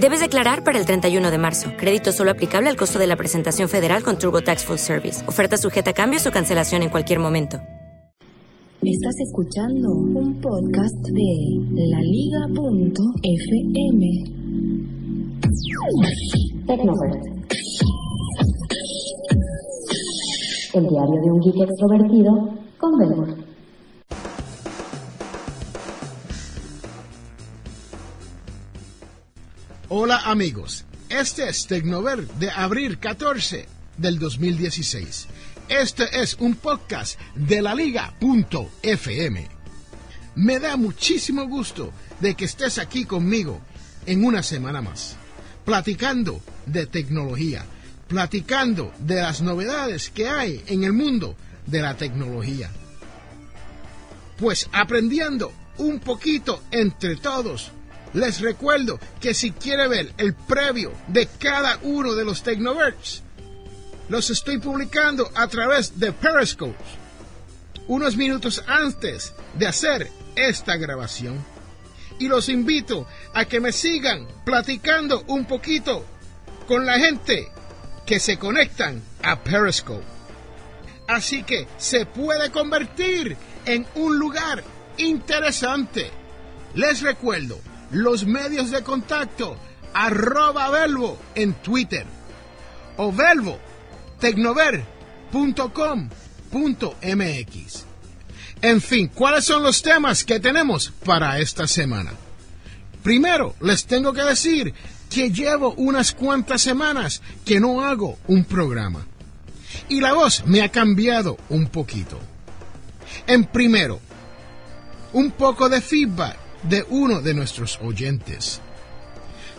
Debes declarar para el 31 de marzo. Crédito solo aplicable al costo de la presentación federal con TurboTax Full Service. Oferta sujeta a cambios o cancelación en cualquier momento. Estás escuchando un podcast de laliga.fm. El diario de un geek extrovertido con Belmont. Hola amigos, este es Tecnover de abril 14 del 2016. Este es un podcast de la liga.fm. Me da muchísimo gusto de que estés aquí conmigo en una semana más, platicando de tecnología, platicando de las novedades que hay en el mundo de la tecnología. Pues aprendiendo un poquito entre todos les recuerdo que si quiere ver el previo de cada uno de los Tecnoverts, los estoy publicando a través de Periscope, unos minutos antes de hacer esta grabación. Y los invito a que me sigan platicando un poquito con la gente que se conectan a Periscope. Así que se puede convertir en un lugar interesante. Les recuerdo, los medios de contacto, arroba Velvo en Twitter o Velvo tecnover.com.mx. En fin, ¿cuáles son los temas que tenemos para esta semana? Primero, les tengo que decir que llevo unas cuantas semanas que no hago un programa. Y la voz me ha cambiado un poquito. En primero, un poco de feedback de uno de nuestros oyentes.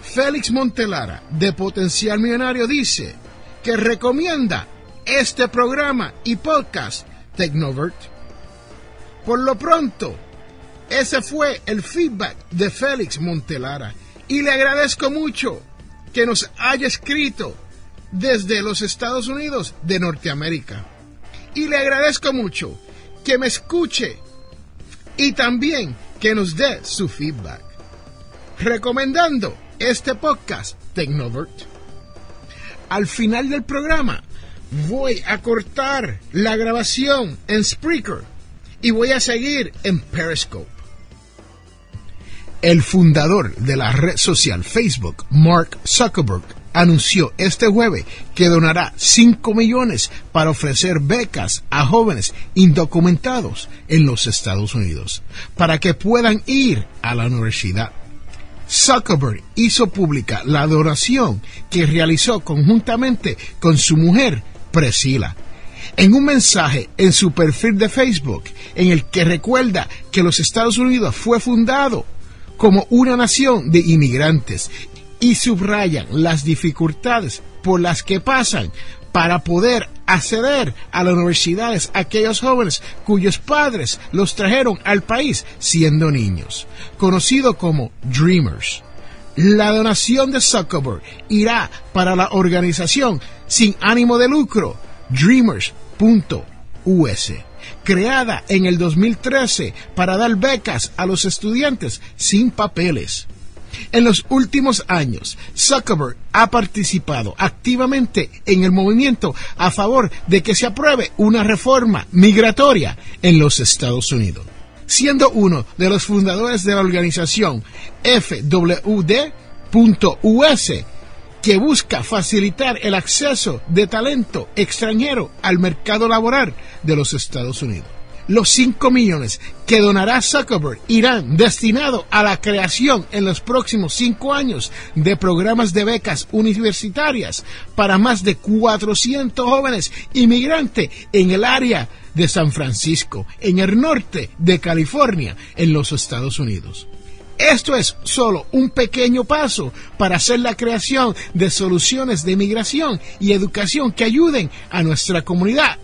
Félix Montelara, de Potencial Millonario, dice que recomienda este programa y podcast Tecnovert. Por lo pronto, ese fue el feedback de Félix Montelara y le agradezco mucho que nos haya escrito desde los Estados Unidos de Norteamérica. Y le agradezco mucho que me escuche y también que nos dé su feedback. Recomendando este podcast Tecnovert. Al final del programa voy a cortar la grabación en Spreaker y voy a seguir en Periscope. El fundador de la red social Facebook, Mark Zuckerberg, anunció este jueves que donará 5 millones para ofrecer becas a jóvenes indocumentados en los Estados Unidos para que puedan ir a la universidad. Zuckerberg hizo pública la donación que realizó conjuntamente con su mujer, Priscilla, en un mensaje en su perfil de Facebook en el que recuerda que los Estados Unidos fue fundado como una nación de inmigrantes y subrayan las dificultades por las que pasan para poder acceder a las universidades aquellos jóvenes cuyos padres los trajeron al país siendo niños, conocido como Dreamers. La donación de Zuckerberg irá para la organización sin ánimo de lucro Dreamers.us, creada en el 2013 para dar becas a los estudiantes sin papeles. En los últimos años, Zuckerberg ha participado activamente en el movimiento a favor de que se apruebe una reforma migratoria en los Estados Unidos, siendo uno de los fundadores de la organización FWD.us, que busca facilitar el acceso de talento extranjero al mercado laboral de los Estados Unidos. Los 5 millones que donará Zuckerberg irán destinados a la creación en los próximos 5 años de programas de becas universitarias para más de 400 jóvenes inmigrantes en el área de San Francisco, en el norte de California, en los Estados Unidos. Esto es solo un pequeño paso para hacer la creación de soluciones de migración y educación que ayuden a nuestra comunidad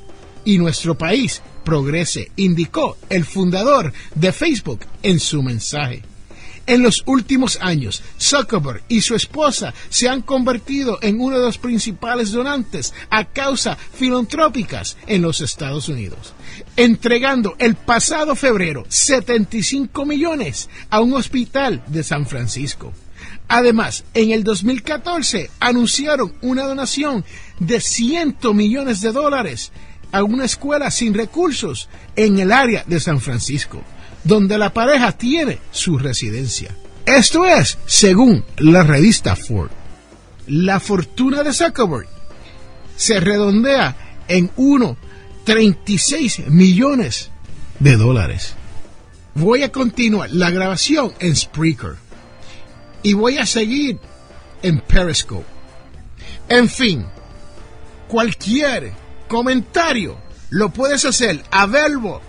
y nuestro país progrese, indicó el fundador de Facebook en su mensaje. En los últimos años, Zuckerberg y su esposa se han convertido en uno de los principales donantes a causas filantrópicas en los Estados Unidos, entregando el pasado febrero 75 millones a un hospital de San Francisco. Además, en el 2014 anunciaron una donación de 100 millones de dólares a una escuela sin recursos en el área de San Francisco donde la pareja tiene su residencia. Esto es, según la revista Ford. La fortuna de Zuckerberg se redondea en 1,36 millones de dólares. Voy a continuar la grabación en Spreaker y voy a seguir en Periscope. En fin, cualquier comentario lo puedes hacer a verbo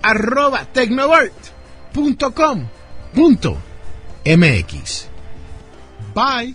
arroba tecnovert.com.mx. Bye.